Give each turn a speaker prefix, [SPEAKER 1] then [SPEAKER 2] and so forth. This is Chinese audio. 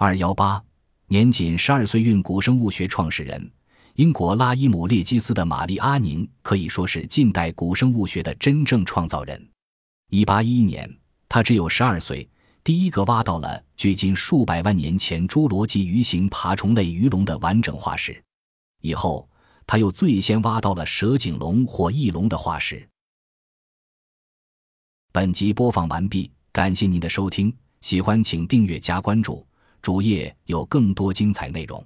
[SPEAKER 1] 二幺八，年仅十二岁孕古生物学创始人。英国拉伊姆列基斯的玛丽阿宁可以说是近代古生物学的真正创造人。一八一一年，他只有十二岁，第一个挖到了距今数百万年前侏罗纪鱼形爬虫类鱼龙的完整化石。以后，他又最先挖到了蛇颈龙或翼龙的化石。本集播放完毕，感谢您的收听，喜欢请订阅加关注，主页有更多精彩内容。